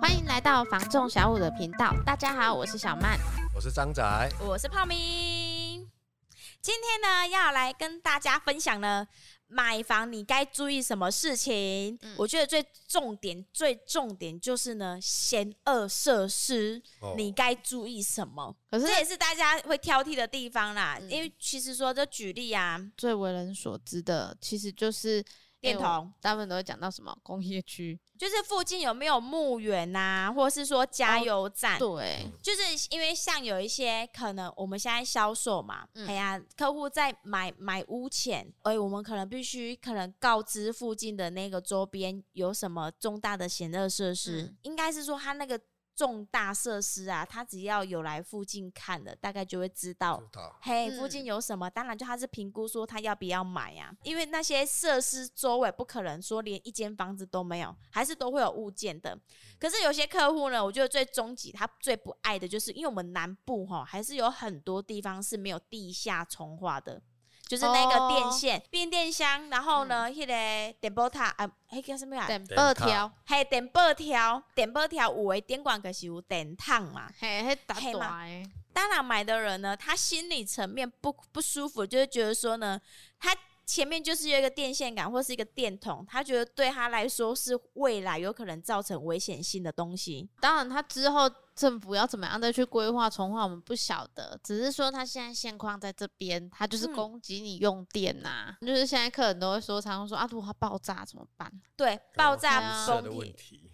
欢迎来到房仲小五的频道。大家好，我是小曼，我是张仔，我是泡咪。今天呢，要来跟大家分享呢，买房你该注意什么事情？嗯、我觉得最重点、最重点就是呢，嫌恶设施，哦、你该注意什么？可是这也是大家会挑剔的地方啦。嗯、因为其实说，这举例啊，最为人所知的，其实就是。电筒，大部分都会讲到什么工业区，就是附近有没有墓园呐，或者是说加油站？哦、对，就是因为像有一些可能我们现在销售嘛，哎、嗯、呀，客户在买买屋前，哎，我们可能必须可能告知附近的那个周边有什么重大的险恶设施，嗯、应该是说他那个。重大设施啊，他只要有来附近看的，大概就会知道，知道嘿，附近有什么。嗯、当然，就他是评估说他要不要买啊，因为那些设施周围不可能说连一间房子都没有，还是都会有物件的。可是有些客户呢，我觉得最终极他最不爱的就是，因为我们南部哈还是有很多地方是没有地下重化的。就是那个电线、哦、变电箱，然后呢，迄、嗯、个电波塔啊，迄叫什么啊？电波条，嘿，电波条，电波条有诶电管可是有电烫嘛？嘿，迄大大当然买的人呢，他心理层面不不舒服，就是觉得说呢，他前面就是有一个电线杆或是一个电筒，他觉得对他来说是未来有可能造成危险性的东西。当然，他之后。政府要怎么样再去规划重划，我们不晓得。只是说他现在现况在这边，他就是供给你用电呐、啊。嗯、就是现在客人都会说，常常说啊，如果它爆炸怎么办？对，爆炸风的问题。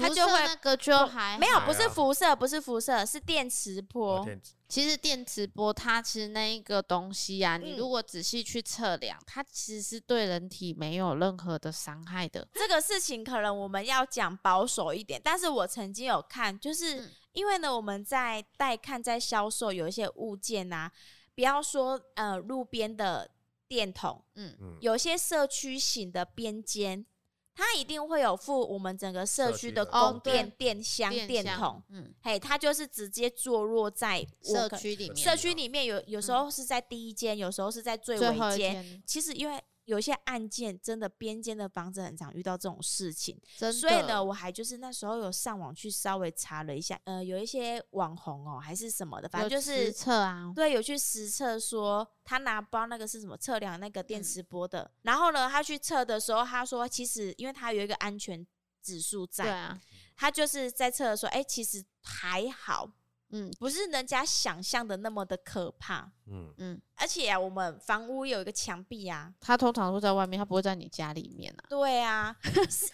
它就会那个就还没有，不是辐射，不是辐射，是电磁波。其实电磁波它其实那一个东西啊，你如果仔细去测量，它其实是对人体没有任何的伤害的。这个事情可能我们要讲保守一点，但是我曾经有看，就是因为呢，我们在带看在销售有一些物件啊，不要说呃路边的电筒，嗯嗯，有些社区型的边间。它一定会有附我们整个社区的供电电箱、电筒，嗯，嘿，它就是直接坐落在社区里面。社区里面有有时候是在第一间，有时候是在最尾间。其实因为。有一些案件真的边间的房子很常遇到这种事情，所以呢，我还就是那时候有上网去稍微查了一下，呃，有一些网红哦还是什么的，反正就是实测啊，对，有去实测说他拿包那个是什么测量那个电磁波的，嗯、然后呢，他去测的时候，他说其实因为他有一个安全指数在，对啊，他就是在测说，哎、欸，其实还好。嗯，不是人家想象的那么的可怕。嗯嗯，而且啊，我们房屋有一个墙壁啊，它通常都在外面，它不会在你家里面啊。对啊，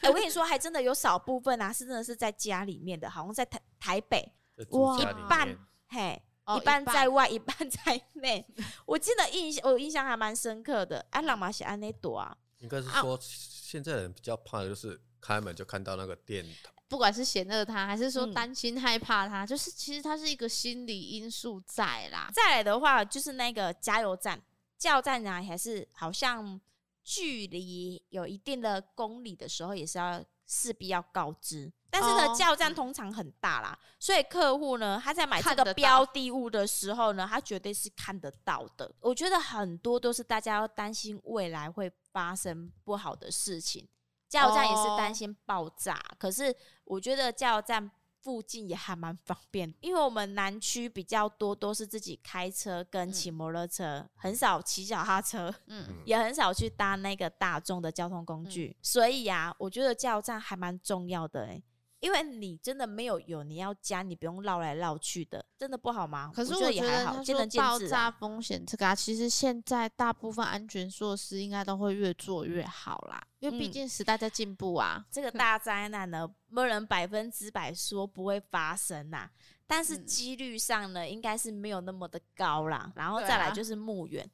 我跟你说，还真的有少部分啊，是真的是在家里面的，好像在台台北，哇，一半嘿，一半在外，一半在内。我记得印象，我印象还蛮深刻的。啊，老马是安内朵啊，应该是说现在人比较怕的就是开门就看到那个电筒。不管是嫌恶他，还是说担心害怕他，嗯、就是其实他是一个心理因素在啦。再来的话，就是那个加油站，加油站呢还是好像距离有一定的公里的时候，也是要势必要告知。但是呢，加油站通常很大啦，哦、所以客户呢他在买这个标的物的时候呢，他绝对是看得到的。我觉得很多都是大家要担心未来会发生不好的事情。加油站也是担心爆炸，哦、可是我觉得加油站附近也还蛮方便，因为我们南区比较多都是自己开车跟骑摩托车，嗯、很少骑脚踏车，嗯，也很少去搭那个大众的交通工具，嗯、所以啊，我觉得加油站还蛮重要的、欸因为你真的没有有，你要加，你不用绕来绕去的，真的不好吗？可是我觉得他说爆炸风险这个啊，其实现在大部分安全措施应该都会越做越好啦，因为毕竟时代在进步啊。这个大灾难呢，没有人百分之百说不会发生呐，但是几率上呢，应该是没有那么的高啦。然后再来就是墓园，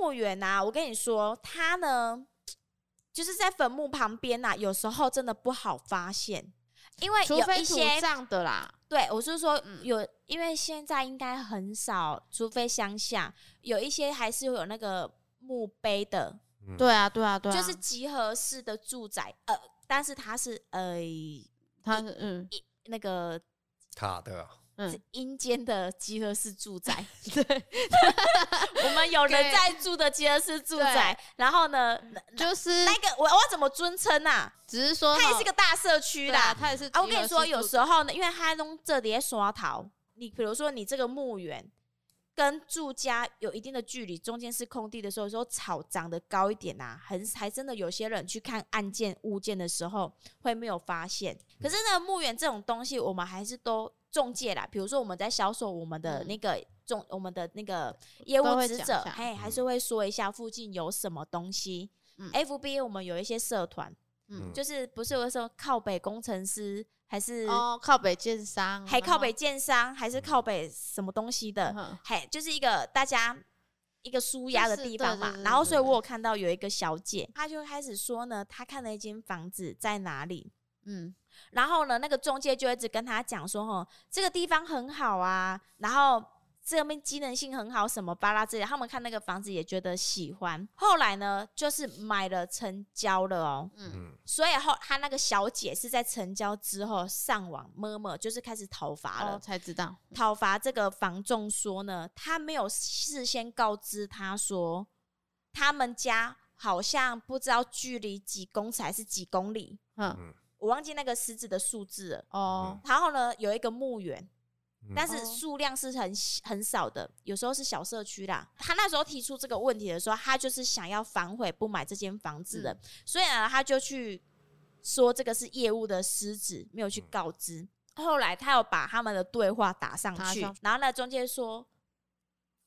墓园啊，我跟你说，它呢。就是在坟墓旁边呐、啊，有时候真的不好发现，因为有一些这样的啦。对，我是说有，因为现在应该很少，除非乡下有一些还是有那个墓碑的。对啊，对啊，对啊，就是集合式的住宅，呃，但是它是呃，它是嗯，那个塔的，嗯是阴间的集合式住宅。对，我们有人在住的集合式住宅，然后呢，就是那个我我怎么尊称啊？只是说它也是个大社区啦，它也是啊。我跟你说，有时候呢，因为它弄这里刷头，你比如说你这个墓园跟住家有一定的距离，中间是空地的时候，有时候草长得高一点啊，很还真的有些人去看案件物件的时候会没有发现。可是那个墓园这种东西，我们还是都中介啦。比如说我们在销售我们的那个中，我们的那个业务职责，嘿，还是会说一下附近有什么东西。嗯，FB 我们有一些社团，嗯，就是不是有的时候靠北工程师。还是哦，靠北建商，还靠北建商，还是靠北什么东西的？还、嗯、就是一个大家一个舒压的地方嘛。然后，所以我有看到有一个小姐，她就开始说呢，她看了一间房子在哪里，嗯，然后呢，那个中介就一直跟他讲说，哦，这个地方很好啊，然后。这边机能性很好，什么巴拉之类，他们看那个房子也觉得喜欢。后来呢，就是买了成交了哦。嗯，所以后他那个小姐是在成交之后上网摸摸，就是开始讨伐了，哦，才知道讨伐这个房仲说呢，他没有事先告知他说，他们家好像不知道距离几公尺还是几公里。嗯，我忘记那个狮子的数字了。哦，然后呢，有一个墓园。但是数量是很很少的，有时候是小社区啦。他那时候提出这个问题的时候，他就是想要反悔不买这间房子的，所以呢，他就去说这个是业务的失职，没有去告知。后来他有把他们的对话打上去，然后呢，中介说，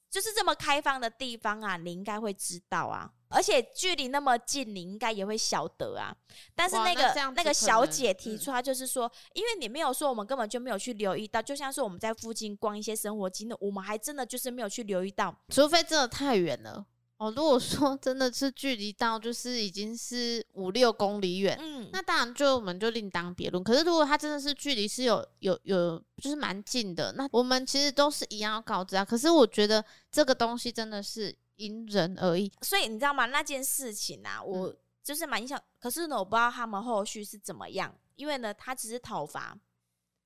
就是这么开放的地方啊，你应该会知道啊。而且距离那么近，你应该也会晓得啊。但是那个那，那个小姐提出，她就是说，嗯、因为你没有说，我们根本就没有去留意到。就像是我们在附近逛一些生活机能，我们还真的就是没有去留意到。除非真的太远了哦。如果说真的是距离到就是已经是五六公里远，嗯，那当然就我们就另当别论。可是如果它真的是距离是有有有就是蛮近的，那我们其实都是一样要告知啊。可是我觉得这个东西真的是。因人而异，所以你知道吗？那件事情啊，我就是蛮印象。可是呢，我不知道他们后续是怎么样，因为呢，他只是讨伐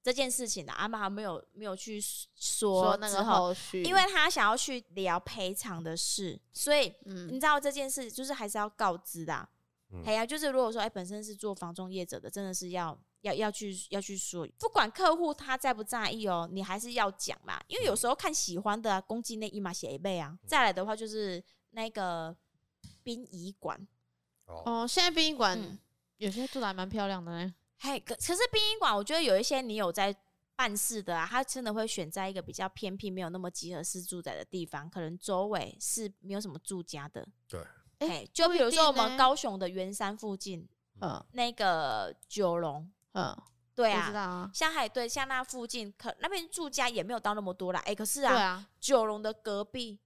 这件事情的，阿妈还没有没有去说，说那个后续，因为他想要去聊赔偿的事，所以、嗯、你知道这件事就是还是要告知的、啊。哎呀、嗯啊，就是如果说哎、欸，本身是做房中业者的，真的是要。要要去要去说，不管客户他在不在意哦，你还是要讲嘛，因为有时候看喜欢的啊，攻击内衣嘛写一倍啊。再来的话就是那个殡仪馆哦，现在殡仪馆有些做的还蛮漂亮的呢。嘿，可可是殡仪馆，我觉得有一些你有在办事的啊，他真的会选在一个比较偏僻、没有那么集合式住宅的地方，可能周围是没有什么住家的。对，哎，就比如说我们高雄的圆山附近，嗯，那个九龙。嗯，对啊，啊像海对，像那附近可那边住家也没有到那么多啦。哎、欸，可是啊，啊九龙的隔壁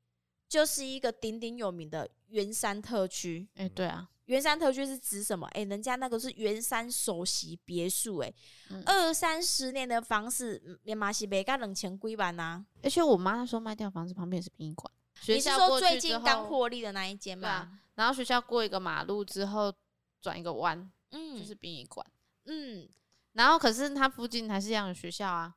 就是一个鼎鼎有名的圆山特区。哎、欸，对啊，圆山特区是指什么？哎、欸，人家那个是圆山首席别墅，哎，二三十年的房子，连马西北干冷钱归完呐。而且我妈那时候卖掉房子旁边也是殡仪馆。你是说最近刚获利的那一间吗、啊？然后学校过一个马路之后转一个弯，嗯，就是殡仪馆。嗯，然后可是它附近还是一样的学校啊，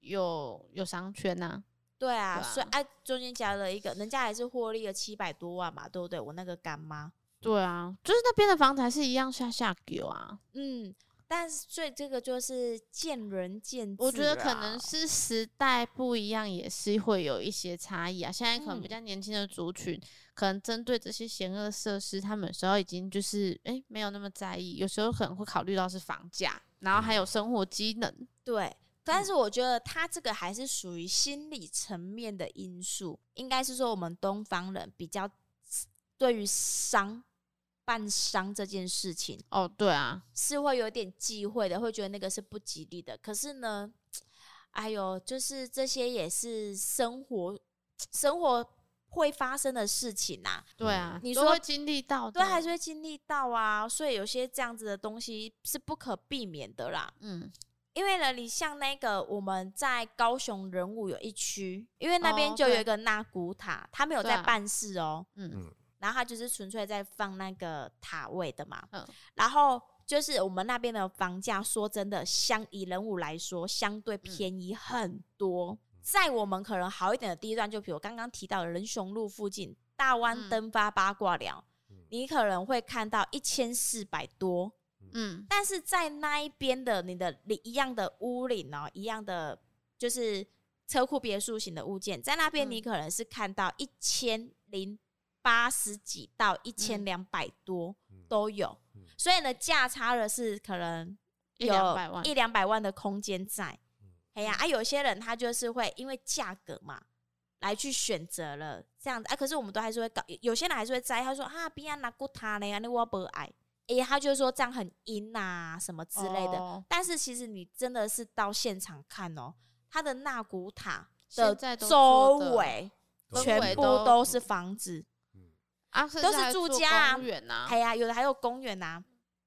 有有商圈呐、啊。对啊，对啊，所以哎、啊，中间加了一个，人家还是获利了七百多万嘛，对不对？我那个干妈。对啊，就是那边的房子还是一样下下给啊。嗯，但是所以这个就是见仁见智。我觉得可能是时代不一样，也是会有一些差异啊。现在可能比较年轻的族群。嗯可能针对这些险恶设施，他们有时候已经就是诶、欸，没有那么在意，有时候可能会考虑到是房价，然后还有生活机能。对，但是我觉得他这个还是属于心理层面的因素，应该是说我们东方人比较对于丧办丧这件事情，哦，对啊，是会有点忌讳的，会觉得那个是不吉利的。可是呢，哎呦，就是这些也是生活生活。会发生的事情呐、啊，对啊，你说会经历到，对，还是会经历到啊，所以有些这样子的东西是不可避免的啦。嗯，因为呢，你像那个我们在高雄人物有一区，因为那边就有一个纳古塔，他没有在办事哦、嗯，然后它就是纯粹在放那个塔位的嘛，嗯，然后。就是我们那边的房价，说真的，相以人武来说，相对便宜很多。嗯、在我们可能好一点的地段，就比如刚刚提到的仁雄路附近，大湾登发八卦寮，嗯、你可能会看到一千四百多。嗯，但是在那一边的你的一样的屋龄哦，一样的就是车库别墅型的物件，在那边你可能是看到一千零八十几到一千两百多都有。所以呢，价差的是可能有一两百万的空间在。哎呀，啊，有些人他就是会因为价格嘛，来去选择了这样子。啊，可是我们都还是会搞，有些人还是会在，他说啊，边啊拿过他呢，那我不爱。哎，他就说这样很阴啊，什么之类的。哦，但是其实你真的是到现场看哦，他的纳古塔的周围全部都是房子，啊，都是住家啊，公园啊哎呀，有的还有公园呐。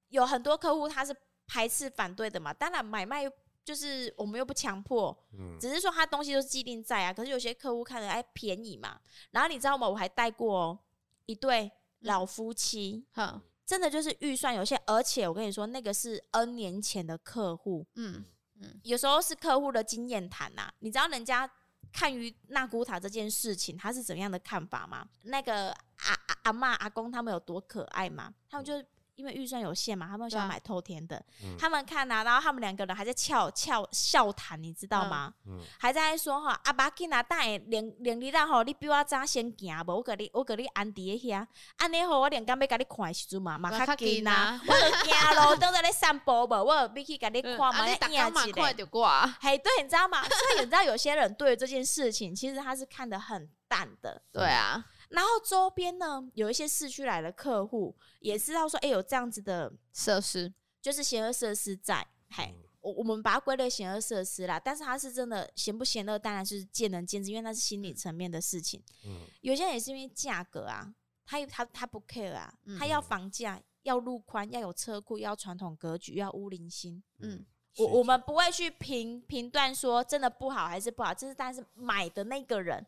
有很多客户他是排斥反对的嘛，当然买卖就是我们又不强迫，嗯，只是说他东西都是既定在啊。可是有些客户看着哎便宜嘛，然后你知道吗？我还带过一对老夫妻，哈、嗯，真的就是预算有限，而且我跟你说那个是 N 年前的客户，嗯嗯，有时候是客户的经验谈呐。你知道人家看于纳古塔这件事情他是怎样的看法吗？那个阿阿阿嬷阿公他们有多可爱嘛？他们就。因为预算有限嘛，他们想买透天的。嗯、他们看呐、啊，然后他们两个人还在翘翘笑谈，你知道吗？还在说哈，阿爸给拿带领领你啦吼，你比我早先行无？我给你，我给你安迪一下，安尼吼，我连刚要给你看的时阵嘛，嘛较紧呐。我行路 都在咧散步无，我有必须给你看嘛，你影一个就挂。嘿，对，你知道吗？所以你知道有些人对这件事情，其实他是看得很淡的。对啊。然后周边呢，有一些市区来的客户也知道说，哎，有这样子的设施，就是贤乐设施在。嘿，我我们把它归类贤乐设施啦，但是它是真的嫌不嫌恶，当然是见仁见智，因为那是心理层面的事情。嗯，有些人也是因为价格啊，他他他不 care 啊，他要房价，要路宽，要有车库，要传统格局，要屋龄新。嗯，我我们不会去评评断说真的不好还是不好，这是但是买的那个人。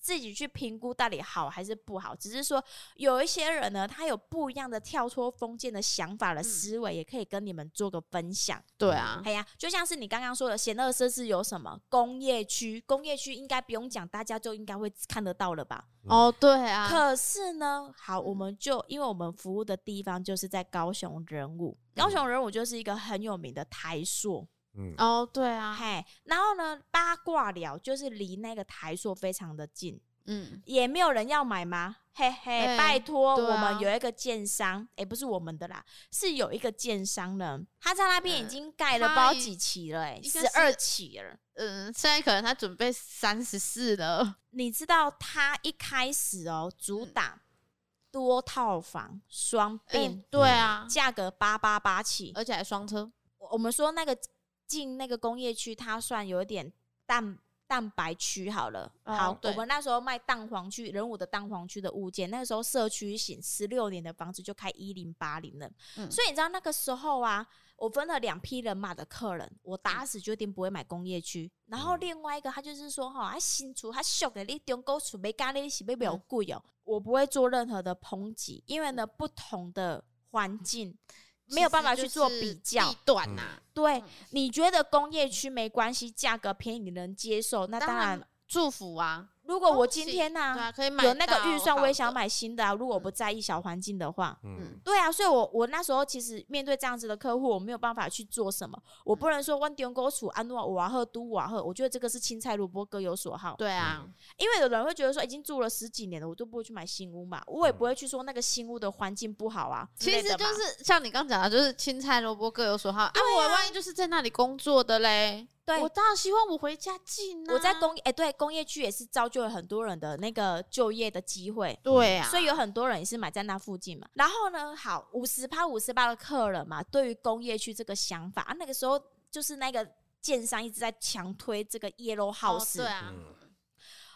自己去评估到底好还是不好，只是说有一些人呢，他有不一样的跳脱封建的想法的思维，也可以跟你们做个分享。对啊，哎呀，就像是你刚刚说的，贤恶设施有什么工业区？工业区应该不用讲，大家就应该会看得到了吧？哦，对啊。可是呢，好，我们就因为我们服务的地方就是在高雄人武，高雄人武就是一个很有名的台塑。嗯哦，对啊，嘿，然后呢，八卦寮就是离那个台塑非常的近，嗯，也没有人要买吗？嘿嘿，欸、拜托，啊、我们有一个建商，哎、欸，不是我们的啦，是有一个建商呢，他在那边已经盖了不知道几期了、欸，哎，十二期了，嗯，现在可能他准备三十四了。你知道他一开始哦，主打多套房双并，欸、对啊，价格八八八起，而且还双车。我们说那个。进那个工业区，它算有一点蛋蛋白区好了。哦、好，对我们那时候卖蛋黄区，人武的蛋黄区的物件，那个时候社区型十六年的房子就开一零八零了。嗯、所以你知道那个时候啊，我分了两批人马的客人，我打死决定不会买工业区。嗯、然后另外一个他就是说哈，他新出他秀的你中古厝没咖喱是不比较贵哦。嗯、我不会做任何的抨击，因为呢不同的环境。没有办法去做比较，短呐。对，你觉得工业区没关系，价格便宜你能接受，那当然祝福啊。如果我今天呢，有那个预算，我也想买新的啊。如果我不在意小环境的话，嗯，对啊。所以，我我那时候其实面对这样子的客户，我没有办法去做什么。我不能说万中沟处安诺瓦赫都瓦赫，我觉得这个是青菜萝卜各有所好。对啊，因为有人会觉得说，已经住了十几年了，我都不会去买新屋嘛。我也不会去说那个新屋的环境不好啊。其实就是像你刚讲的，就是青菜萝卜各有所好啊。我万一就是在那里工作的嘞。对，我当然希望我回家近啊。我在工业，哎，对，工业区也是造就了很多人的那个就业的机会。对啊，所以有很多人也是买在那附近嘛。然后呢，好，五十趴五十八的客人嘛，对于工业区这个想法啊，那个时候就是那个建商一直在强推这个 Yellow House。对啊。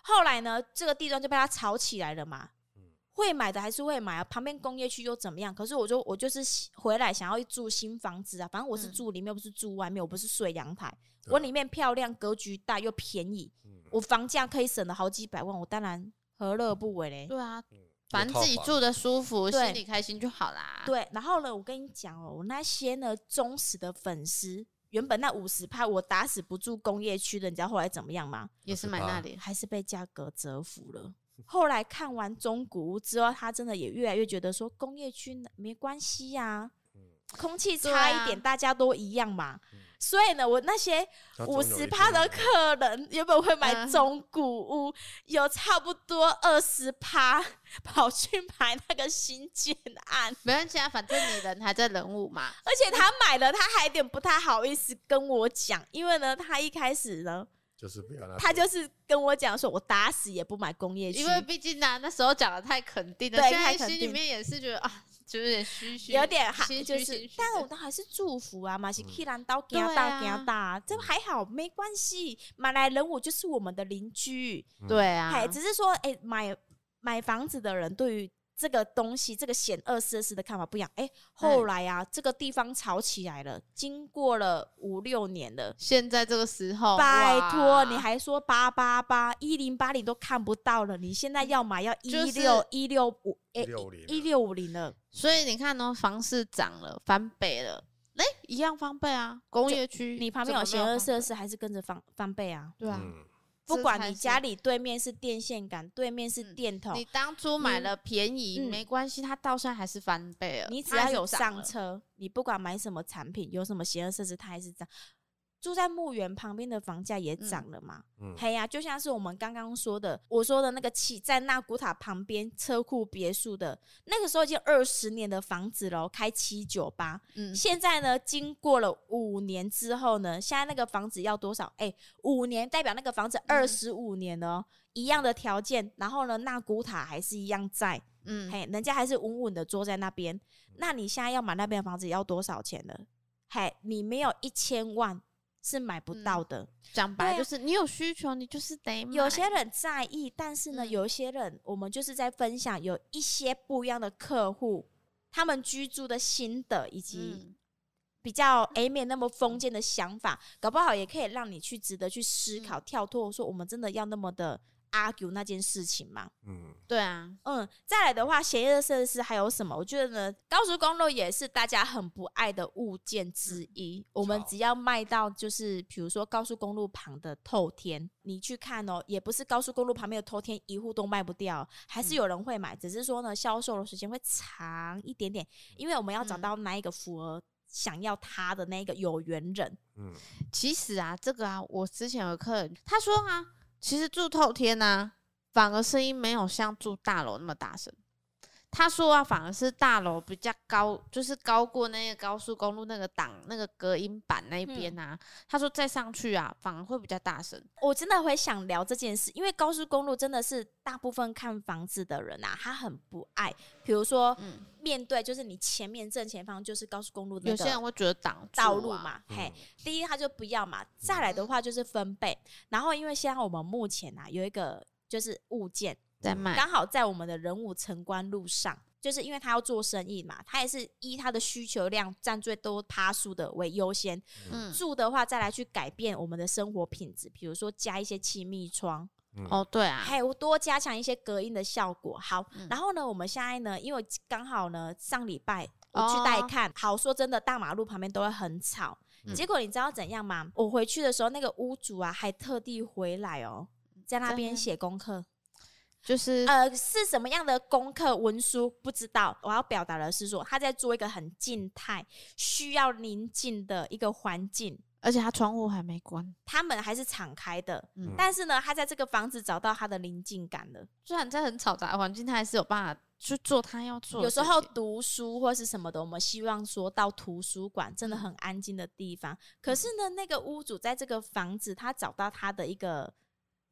后来呢，这个地段就被他炒起来了嘛。会买的还是会买啊，旁边工业区又怎么样？可是我就我就是回来想要住新房子啊，反正我是住里面，又不是住外面，我不是睡阳台，我里面漂亮，格局大又便宜，我房价可以省了好几百万，我当然何乐不为嘞？对啊，反正自己住的舒服，心里开心就好啦。对，然后呢，我跟你讲哦，我那些呢忠实的粉丝，原本那五十趴我打死不住工业区的，你知道后来怎么样吗？也是买那里，还是被价格折服了。后来看完中古屋之后，他真的也越来越觉得说工业区没关系呀、啊，空气差一点，大家都一样嘛。所以呢，我那些五十趴的客人原本会买中古屋，有差不多二十趴 跑去买那个新建案。没关系啊，反正你人还在人物嘛。而且他买了，他还有点不太好意思跟我讲，因为呢，他一开始呢，就是不要他就是跟我讲说，我打死也不买工业区，因为毕竟呢、啊，那时候讲的太肯定了，对，现在心里面也是觉得啊。就有点虚虚，有点哈，就是，但是我都还是祝福啊，嘛是去南岛给大给大，这还好，没关系，马来人我就是我们的邻居，对啊，只是说，哎、欸，买买房子的人对于。这个东西，这个险恶设施的看法不一样。哎，后来啊，这个地方吵起来了，经过了五六年了，现在这个时候，拜托，你还说八八八一零八零都看不到了，你现在要买要一六一六五哎一六五零了。所以你看呢，房市涨了，翻倍了，哎，一样翻倍啊。工业区，你旁边有险恶设施，还是跟着翻翻倍啊？对啊。不管你家里对面是电线杆，对面是电筒，你当初买了便宜没关系，它到现在还是翻倍了。你只要有上车，你不管买什么产品，有什么邪恶设置，它还是涨。住在墓园旁边的房价也涨了嘛？嗯，嘿呀、啊，就像是我们刚刚说的，我说的那个起在纳古塔旁边车库别墅的那个时候已经二十年的房子了，开七九八。嗯，现在呢，经过了五年之后呢，现在那个房子要多少？哎、欸，五年代表那个房子二十五年了，嗯、一样的条件，然后呢，纳古塔还是一样在。嗯，嘿，人家还是稳稳的坐在那边。那你现在要买那边的房子要多少钱呢？嘿，你没有一千万。是买不到的，讲、嗯、白就是你有需求，你就是得买。有些人在意，但是呢，嗯、有一些人，我们就是在分享有一些不一样的客户，他们居住的心得以及比较诶没那么封建的想法，搞不好也可以让你去值得去思考，嗯、跳脱说我们真的要那么的。Argue 那件事情嘛，嗯，对啊，嗯，再来的话，邪恶设施还有什么？我觉得呢，高速公路也是大家很不爱的物件之一。嗯、我们只要卖到就是，比如说高速公路旁的透天，你去看哦，也不是高速公路旁边的透天一户都卖不掉，还是有人会买，只是说呢，销售的时间会长一点点，因为我们要找到那一个符合想要他的那个有缘人。嗯，其实啊，这个啊，我之前有客人他说啊。其实住透天呢、反而声音没有像住大楼那么大声。他说啊，反而是大楼比较高，就是高过那个高速公路那个挡那个隔音板那边啊。嗯、他说再上去啊，反而会比较大声。我真的会想聊这件事，因为高速公路真的是大部分看房子的人啊，他很不爱。比如说，嗯、面对就是你前面正前方就是高速公路的，有些人会觉得挡道路嘛。嗯、嘿，第一他就不要嘛。再来的话就是分贝，然后因为现在我们目前啊有一个就是物件。在卖，刚好在我们的人武城关路上，就是因为他要做生意嘛，他也是依他的需求量占最多趴数的为优先。嗯，住的话再来去改变我们的生活品质，比如说加一些气密窗。嗯、哦，对啊，还有多加强一些隔音的效果。好，嗯、然后呢，我们现在呢，因为刚好呢上礼拜我去带看，哦、好说真的，大马路旁边都会很吵。嗯、结果你知道怎样吗？我回去的时候，那个屋主啊还特地回来哦，在那边写功课。就是呃，是什么样的功课文书不知道。我要表达的是说，他在做一个很静态、需要宁静的一个环境，而且他窗户还没关，他们还是敞开的。嗯，但是呢，他在这个房子找到他的宁静感了。虽然在很嘈杂的环境，他还是有办法去做他要做。有时候读书或是什么的，我们希望说到图书馆，真的很安静的地方。嗯，可是呢，那个屋主在这个房子，他找到他的一个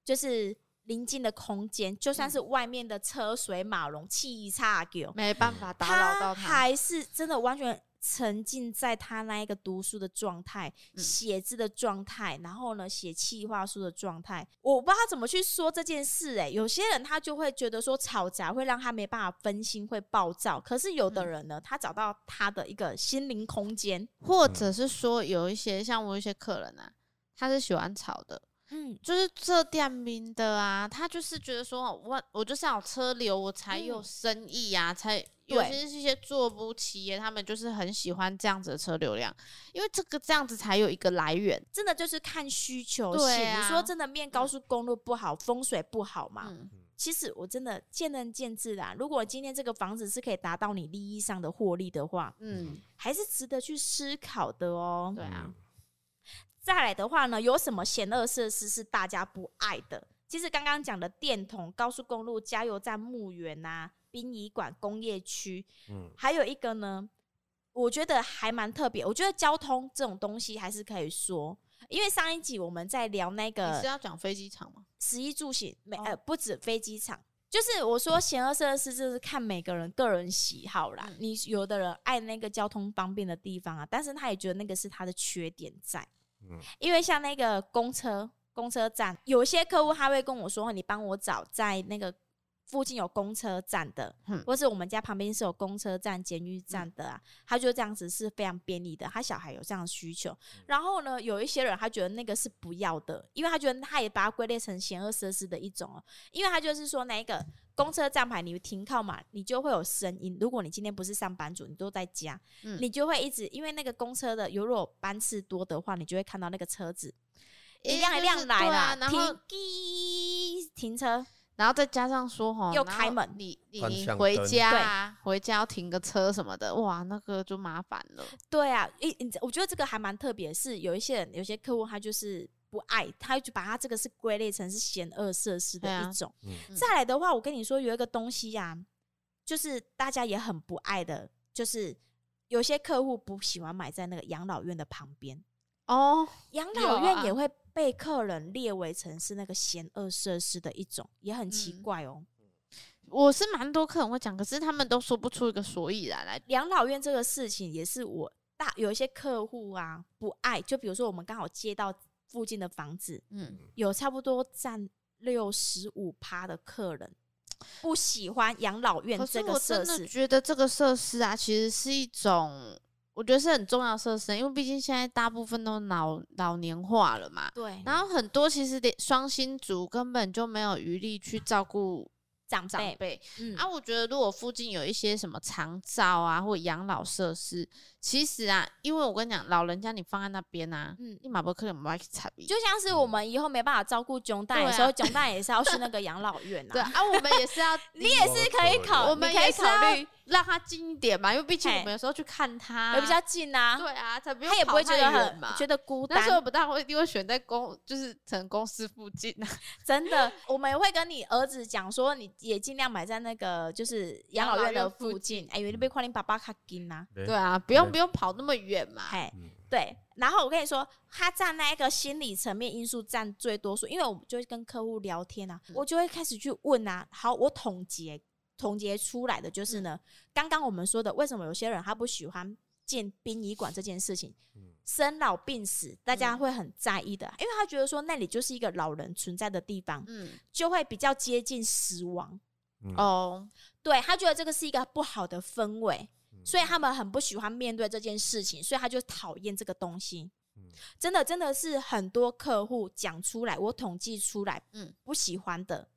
就是。临近的空间，就算是外面的车水马龙、气差狗，没办法打扰到他，还是真的完全沉浸在他那一个读书的状态、写、嗯、字的状态，然后呢，写企划书的状态。我不知道他怎么去说这件事、欸，诶，有些人他就会觉得说吵杂会让他没办法分心，会暴躁。可是有的人呢，嗯、他找到他的一个心灵空间，或者是说有一些像我一些客人啊，他是喜欢吵的。嗯，就是这店名的啊，他就是觉得说我我就是要车流，我才有生意啊，嗯、才尤其是一些做不起，他们就是很喜欢这样子的车流量，因为这个这样子才有一个来源，真的就是看需求性。啊、你说真的，面高速公路不好，嗯、风水不好嘛？嗯、其实我真的见仁见智啦。如果今天这个房子是可以达到你利益上的获利的话，嗯，还是值得去思考的哦。对啊。再来的话呢，有什么险恶设施是大家不爱的？其实刚刚讲的电筒、高速公路、加油站、墓园啊、殡仪馆、工业区，嗯，还有一个呢，我觉得还蛮特别。我觉得交通这种东西还是可以说，因为上一集我们在聊那个，你是要讲飞机场吗？食衣住行，没呃，不止飞机场，就是我说险恶设施，就是看每个人个人喜好啦。嗯、你有的人爱那个交通方便的地方啊，但是他也觉得那个是他的缺点在。因为像那个公车公车站，有些客户他会跟我说：“你帮我找在那个附近有公车站的，嗯、或是我们家旁边是有公车站、监狱站的啊。”他就这样子是非常便利的。他小孩有这样的需求，然后呢，有一些人他觉得那个是不要的，因为他觉得他也把它归类成险恶设施的一种哦。因为他就是说那个。公车站牌，你停靠嘛，你就会有声音。如果你今天不是上班族，你都在家，嗯、你就会一直因为那个公车的，如果班次多的话，你就会看到那个车子一辆一辆来了，啊、然后停停车，然后再加上说哈，又开门，你你你回家啊，回家要停个车什么的，哇，那个就麻烦了。对啊，一，我觉得这个还蛮特别，是有一些人，有些客户他就是。不爱，他就把他这个是归类成是险恶设施的一种。啊嗯、再来的话，我跟你说有一个东西呀、啊，就是大家也很不爱的，就是有些客户不喜欢买在那个养老院的旁边哦。养老院也会被客人列为成是那个险恶设施的一种，也很奇怪哦。嗯、我是蛮多客人会讲，可是他们都说不出一个所以然来。养老院这个事情也是我大有一些客户啊不爱，就比如说我们刚好接到。附近的房子，嗯，有差不多占六十五趴的客人不喜欢养老院这个设施。我真的觉得这个设施啊，其实是一种，我觉得是很重要设施，因为毕竟现在大部分都老老年化了嘛。对。然后很多其实的双薪族根本就没有余力去照顾。长辈，嗯啊，我觉得如果附近有一些什么长照啊，或养老设施，其实啊，因为我跟你讲，老人家你放在那边啊，嗯，你马不可能不爱去参与。就像是我们以后没办法照顾囧大的时候，囧大也是要去那个 养老院啊。对啊，我们也是要，你也是可以考，我们可以考虑。让他近一点嘛，因为毕竟我们有时候去看他也比较近啊。对啊，他他也不会觉得很觉得孤单。但是我不大会一定会选在公，就是成公司附近啊。真的，我们也会跟你儿子讲说，你也尽量买在那个就是养老院的附近。哎，因为你被夸你爸爸卡近呐。对啊，不用不用跑那么远嘛。嘿，对。然后我跟你说，他占那一个心理层面因素占最多数，因为我们就会跟客户聊天啊，我就会开始去问啊。好，我统计。总结出来的就是呢，刚刚我们说的，为什么有些人他不喜欢建殡仪馆这件事情，生老病死大家会很在意的，因为他觉得说那里就是一个老人存在的地方，嗯，就会比较接近死亡，哦，对，他觉得这个是一个不好的氛围，所以他们很不喜欢面对这件事情，所以他就讨厌这个东西，真的真的是很多客户讲出来，我统计出来，嗯，不喜欢的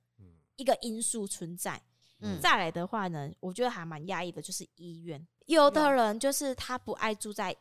一个因素存在。嗯、再来的话呢，我觉得还蛮压抑的，就是医院。有的人就是他不爱住在，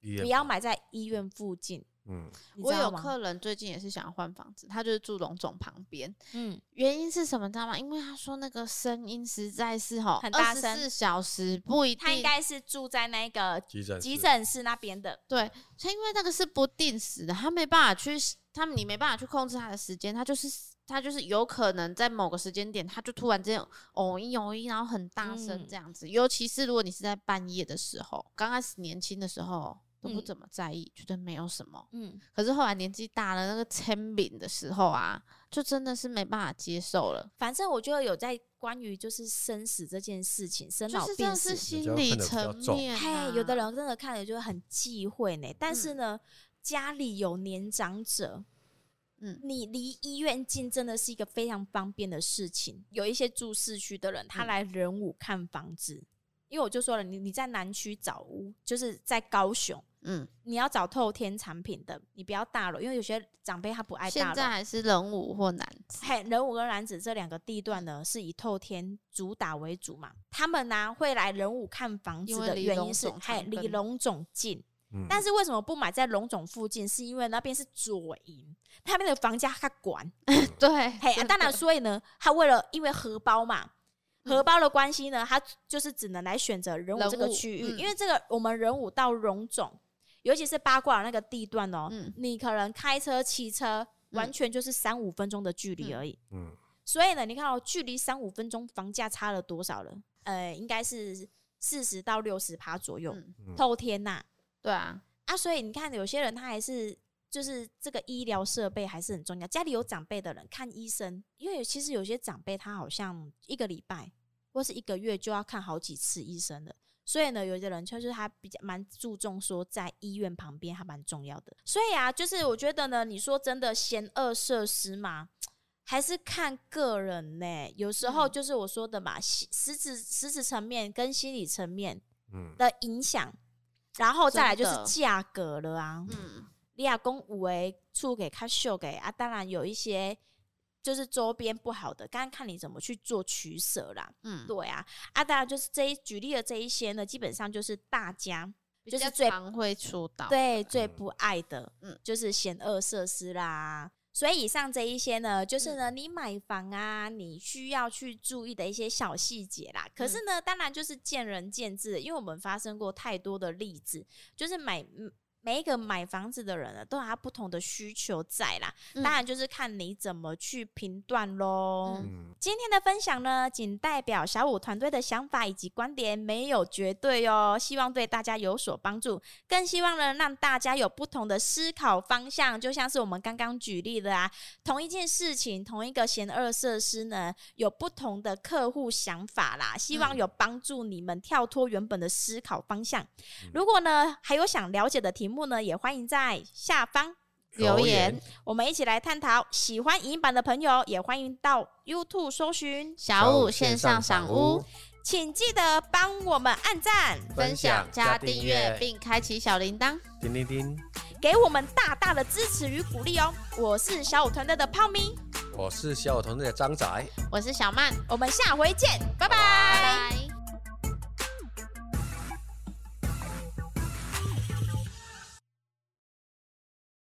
不要买在医院附近。嗯，我有客人最近也是想要换房子，他就是住龙总旁边。嗯，原因是什么？知道吗？因为他说那个声音实在是吼很大声，四小时不一定。他应该是住在那个急诊急诊室那边的。对，他因为那个是不定时的，他没办法去，他你没办法去控制他的时间，他就是。他就是有可能在某个时间点，他就突然之间哦一哦一，然后很大声这样子。嗯、尤其是如果你是在半夜的时候，刚开始年轻的时候都不怎么在意，嗯、觉得没有什么。嗯，可是后来年纪大了，那个签名的时候啊，就真的是没办法接受了。反正我觉得有在关于就是生死这件事情，生老病死，是心理层面、啊。嘿，有的人真的看了就很忌讳呢。但是呢，嗯、家里有年长者。嗯，你离医院近真的是一个非常方便的事情。有一些住市区的人，他来仁武看房子，嗯、因为我就说了，你你在南区找屋，就是在高雄，嗯，你要找透天产品的，你不要大楼，因为有些长辈他不爱大楼。现在还是仁武或南子，嘿，仁武跟南子这两个地段呢，是以透天主打为主嘛。他们呢、啊、会来仁武看房子的原因是，嘿，离龙总近。嗯、但是为什么不买在龙总附近？是因为那边是左营，那边的房价他管。对，嘿，啊、当然，所以呢，他为了因为荷包嘛。荷包的关系呢，他就是只能来选择人武这个区域，嗯、因为这个我们人武到龙总，尤其是八卦那个地段哦，嗯、你可能开车、骑车，完全就是三五分钟的距离而已。嗯，所以呢，你看哦，距离三五分钟，房价差了多少了？呃，应该是四十到六十趴左右。嗯、透天呐、啊，对啊，啊，所以你看，有些人他还是。就是这个医疗设备还是很重要。家里有长辈的人看医生，因为其实有些长辈他好像一个礼拜或是一个月就要看好几次医生的，所以呢，有些人就是他比较蛮注重说在医院旁边还蛮重要的。所以啊，就是我觉得呢，你说真的嫌恶设施嘛，还是看个人呢、欸。有时候就是我说的嘛，实质实质层面跟心理层面的影响，嗯、然后再来就是价格了啊，嗯。你亚公五诶，出给他秀给啊，当然有一些就是周边不好的，刚刚看你怎么去做取舍啦。嗯，对啊，啊，当然就是这一举例的这一些呢，基本上就是大家就是最常会出到对最不爱的，嗯，就是嫌恶设施啦。所以以上这一些呢，就是呢，你买房啊，你需要去注意的一些小细节啦。可是呢，当然就是见仁见智，因为我们发生过太多的例子，就是买嗯。每一个买房子的人呢，都有他不同的需求在啦。嗯、当然就是看你怎么去评断喽。嗯、今天的分享呢，仅代表小五团队的想法以及观点，没有绝对哦。希望对大家有所帮助，更希望呢，让大家有不同的思考方向。就像是我们刚刚举例的啊，同一件事情，同一个闲二设施呢，有不同的客户想法啦。希望有帮助你们跳脱原本的思考方向。嗯、如果呢，还有想了解的题目呢，也欢迎在下方留言，我们一起来探讨。喜欢影音版的朋友，也欢迎到 YouTube 搜寻小五线上赏屋，请记得帮我们按赞、分享、加订阅，并开启小铃铛，叮叮叮，给我们大大的支持与鼓励哦。我是小五团队的泡咪，我是小五团队的张仔，我是小曼，我们下回见，拜拜。